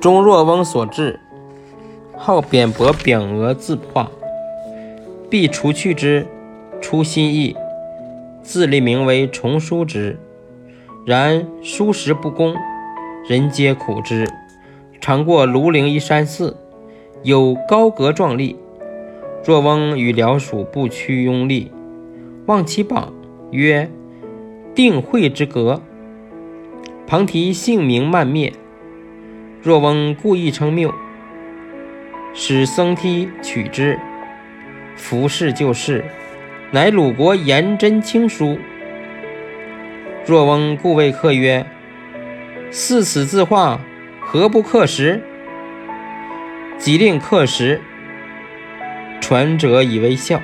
钟若翁所至，好扁薄匾额字画，必除去之，出新意。自立名为重书之，然书时不公，人皆苦之。常过庐陵一山寺，有高阁壮丽。若翁与僚属不屈拥立，望其榜曰：“定慧之阁。”旁提姓名漫灭。若翁故意称谬，使僧梯取之。服事就事。乃鲁国颜真卿书。若翁故谓客曰：“似此字画，何不刻石？”即令刻石。传者以为笑。